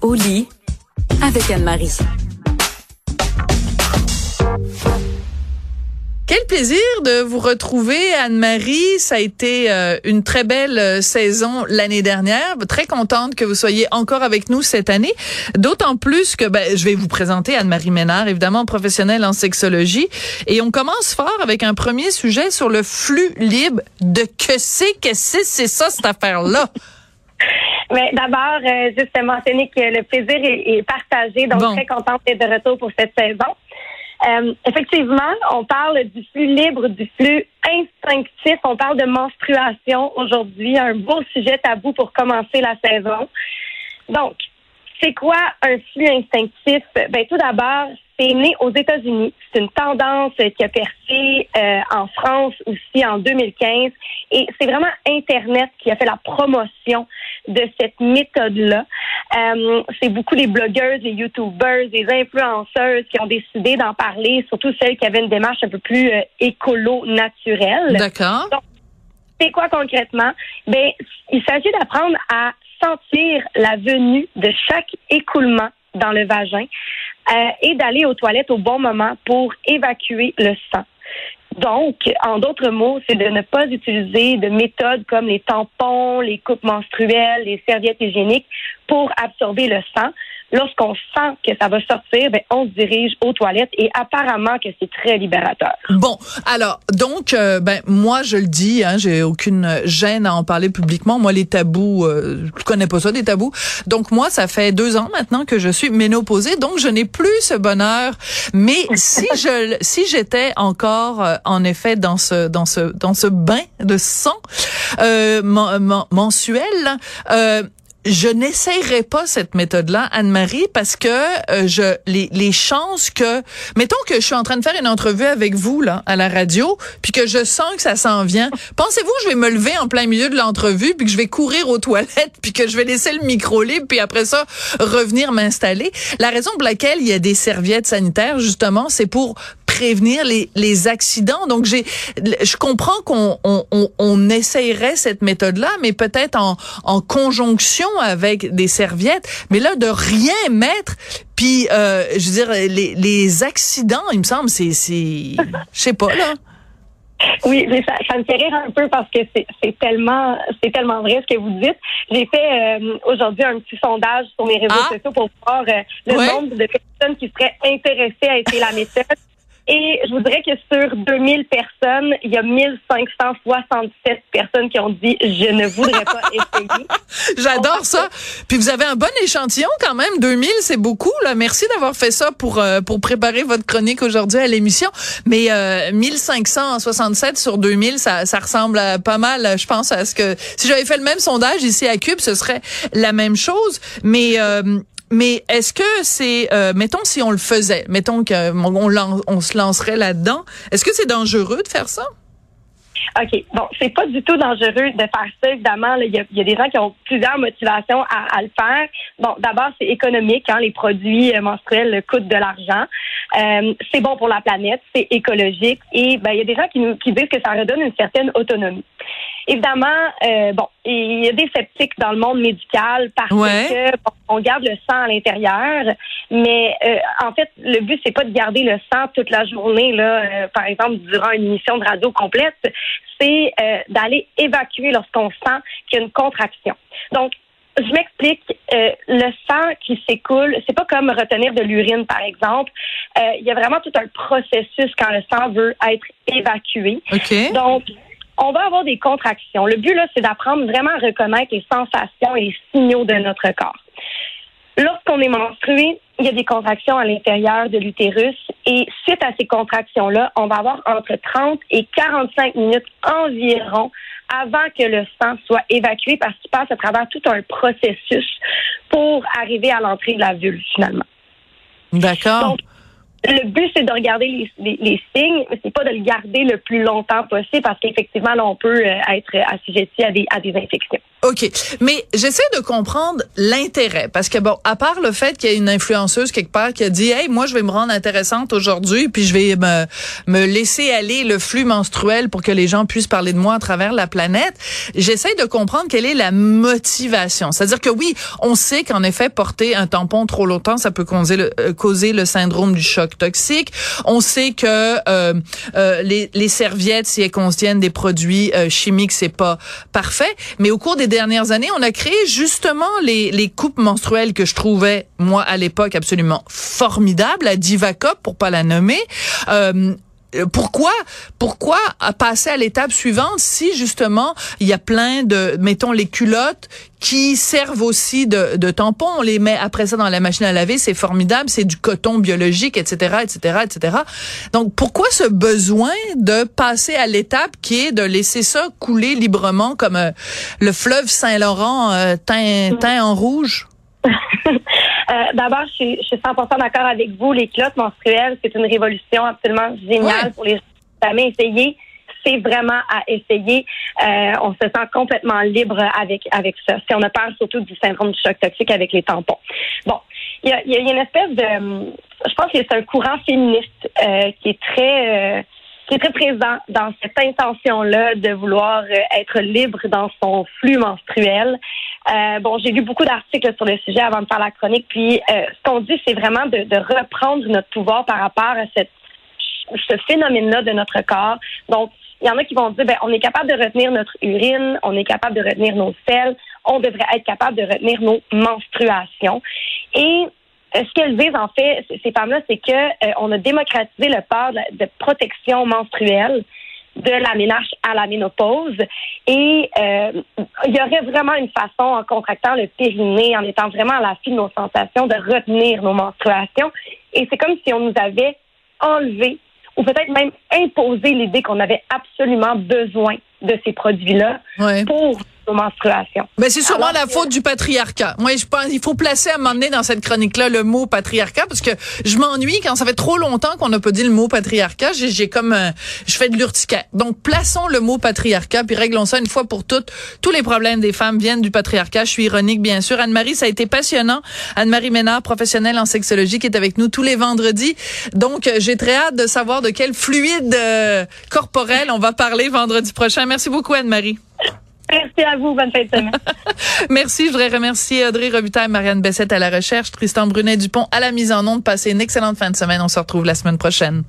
Au lit avec Anne-Marie. Plaisir de vous retrouver, Anne-Marie. Ça a été euh, une très belle euh, saison l'année dernière. Très contente que vous soyez encore avec nous cette année. D'autant plus que ben, je vais vous présenter Anne-Marie Ménard, évidemment professionnelle en sexologie. Et on commence fort avec un premier sujet sur le flux libre de que c'est, que c'est, c'est ça cette affaire-là. Mais d'abord, euh, juste mentionner que le plaisir est, est partagé, donc Bon. très contente d'être de retour pour cette saison. Euh, effectivement, on parle du flux libre, du flux instinctif. On parle de menstruation aujourd'hui, un beau sujet tabou pour commencer la saison. Donc, c'est quoi un flux instinctif? Ben, tout d'abord, c'est né aux États-Unis. C'est une tendance qui a percé euh, en France aussi en 2015. Et c'est vraiment Internet qui a fait la promotion de cette méthode-là. Euh, c'est beaucoup les blogueuses, les YouTubers, les influenceuses qui ont décidé d'en parler, surtout celles qui avaient une démarche un peu plus euh, écolo-naturelle. D'accord. C'est quoi concrètement? Ben, il s'agit d'apprendre à sentir la venue de chaque écoulement dans le vagin euh, et d'aller aux toilettes au bon moment pour évacuer le sang. Donc, en d'autres mots, c'est de ne pas utiliser de méthodes comme les tampons, les coupes menstruelles, les serviettes hygiéniques pour absorber le sang. Lorsqu'on sent que ça va sortir, ben, on se dirige aux toilettes et apparemment que c'est très libérateur. Bon, alors donc euh, ben moi je le dis, hein, j'ai aucune gêne à en parler publiquement. Moi les tabous, euh, je connais pas ça des tabous. Donc moi ça fait deux ans maintenant que je suis ménopausée, donc je n'ai plus ce bonheur. Mais si je si j'étais encore euh, en effet dans ce dans ce dans ce bain de sang euh, men- men- mensuel. Je n'essayerai pas cette méthode-là, Anne-Marie, parce que euh, je les, les chances que, mettons que je suis en train de faire une entrevue avec vous là à la radio, puis que je sens que ça s'en vient. Pensez-vous que je vais me lever en plein milieu de l'entrevue, puis que je vais courir aux toilettes, puis que je vais laisser le micro libre, puis après ça revenir m'installer? La raison pour laquelle il y a des serviettes sanitaires, justement, c'est pour prévenir les, les accidents. Donc j'ai, je comprends qu'on on, on, on essayerait cette méthode-là, mais peut-être en, en conjonction avec des serviettes. Mais là, de rien mettre, puis euh, je veux dire les, les accidents, il me semble, c'est c'est, je sais pas là. Oui, mais ça, ça me fait rire un peu parce que c'est tellement c'est tellement vrai ce que vous dites. J'ai fait euh, aujourd'hui un petit sondage sur mes réseaux Ah. sociaux pour voir euh, le nombre de personnes qui seraient intéressées à essayer la méthode. Et je vous dirais que sur 2000 personnes, il y a 1567 personnes qui ont dit je ne voudrais pas essayer. J'adore ça. Puis vous avez un bon échantillon quand même. 2000, c'est beaucoup. Là. Merci d'avoir fait ça pour euh, pour préparer votre chronique aujourd'hui à l'émission. Mais euh, 1567 sur 2000, ça, ça ressemble à pas mal, je pense, à ce que... Si j'avais fait le même sondage ici à Cube, ce serait la même chose. Mais... Euh, mais est-ce que c'est, euh, mettons si on le faisait, mettons qu'on on, on se lancerait là-dedans, est-ce que c'est dangereux de faire ça? OK. Bon, c'est pas du tout dangereux de faire ça, évidemment. Il y, a, des gens qui ont plusieurs motivations à, le faire. Bon, d'abord, c'est économique. Hein, les produits euh, menstruels coûtent de l'argent. Euh, c'est bon pour la planète, c'est écologique. Et ben, il y a des gens qui, nous, qui disent que ça redonne une certaine autonomie. Évidemment, euh, bon, il y a des sceptiques dans le monde médical parce Ouais. que bon, on garde le sang à l'intérieur, mais euh, en fait, le but c'est pas de garder le sang toute la journée là, euh, par exemple durant une émission de radio complète, c'est euh, d'aller évacuer lorsqu'on sent qu'il y a une contraction. Donc je m'explique, euh, le sang qui s'écoule, c'est pas comme retenir de l'urine, par exemple. Euh, Il y a vraiment tout un processus quand le sang veut être évacué. OK. Donc, on va avoir des contractions. Le but, là, c'est d'apprendre vraiment à reconnaître les sensations et les signaux de notre corps. Lorsqu'on est menstrué, il y a des contractions à l'intérieur de l'utérus et suite à ces contractions-là, on va avoir entre 30 et 45 minutes environ avant que le sang soit évacué parce qu'il passe à travers tout un processus pour arriver à l'entrée de la vulve finalement. D'accord. Le but, c'est de regarder les, les, les signes, mais c'est pas de le garder le plus longtemps possible parce qu'effectivement, là, on peut euh, être assujetti à des, à des infections. OK. Mais j'essaie de comprendre l'intérêt. Parce que, bon, à part le fait qu'il y a une influenceuse quelque part qui a dit, hey, moi, je vais me rendre intéressante aujourd'hui, puis je vais me, me laisser aller le flux menstruel pour que les gens puissent parler de moi à travers la planète. J'essaie de comprendre quelle est la motivation. C'est-à-dire que oui, on sait qu'en effet, porter un tampon trop longtemps, ça peut causer le, euh, causer le syndrome du choc toxique. On sait que euh, euh, les, les serviettes, si elles contiennent des produits euh, chimiques, c'est pas parfait. Mais au cours des dernières on a créé justement les, les coupes menstruelles que je trouvais, moi, à l'époque, absolument formidables. La Divacop, pour pas la nommer. Euh, pourquoi pourquoi passer à l'étape suivante si justement il y a plein de mettons les culottes qui servent aussi de, de tampons? On les met après ça dans la machine à laver c'est formidable c'est du coton biologique etc etc etc donc pourquoi ce besoin de passer à l'étape qui est de laisser ça couler librement comme euh, le fleuve Saint-Laurent euh, teint, teint en rouge? Euh, D'abord, je suis, je suis 100% d'accord avec vous. Les clottes menstruelles, c'est une révolution absolument géniale Ouais. pour les gens qui n'ont jamais essayé. C'est vraiment à essayer. Euh, on se sent complètement libre avec avec ça. Si on a peur surtout du syndrome du choc toxique avec les tampons. Bon, il y a, y a une espèce de, hum, je pense que c'est un courant féministe euh, qui est très euh, qui très présent dans cette intention-là de vouloir euh, être libre dans son flux menstruel. Euh, bon, j'ai lu beaucoup d'articles sur le sujet avant de faire la chronique, puis euh, ce qu'on dit, c'est vraiment de, de reprendre notre pouvoir par rapport à cette, ce phénomène-là de notre corps. Donc, il y en a qui vont dire, ben, on est capable de retenir notre urine, on est capable de retenir nos selles, on devrait être capable de retenir nos menstruations. Et ce qu'elles disent, en fait, ces femmes-là, c'est que euh, on a démocratisé le port de, protection menstruelle de la ménage à la ménopause. Et euh, il y aurait vraiment une façon, en contractant le périnée, en étant vraiment à la file de nos sensations, de retenir nos menstruations. Et c'est comme si on nous avait enlevé ou peut-être même imposé l'idée qu'on avait absolument besoin de ces produits-là ouais pour nos menstruations. Ben c'est sûrement Alors la faute du patriarcat. Moi, je pense il faut placer à donné dans cette chronique-là le mot patriarcat parce que je m'ennuie quand ça fait trop longtemps qu'on n'a pas dit le mot patriarcat. J'ai, j'ai comme un- je fais de l'urticaire. Donc plaçons le mot patriarcat puis réglons ça une fois pour toutes. Tous les problèmes des femmes viennent du patriarcat. Je suis ironique bien sûr. Anne-Marie, ça a été passionnant. Anne-Marie Ménard, professionnelle en sexologie, qui est avec nous tous les vendredis. Donc euh, j'ai très hâte de savoir de quel fluide euh, corporel on va parler vendredi prochain. Merci beaucoup Anne-Marie. Merci à vous. Bonne fin de semaine. Merci. Je voudrais remercier Audrey Robitaille, Marianne Bessette à la recherche, Tristan Brunet-Dupont à la mise en onde. Passez une excellente fin de semaine. On se retrouve la semaine prochaine.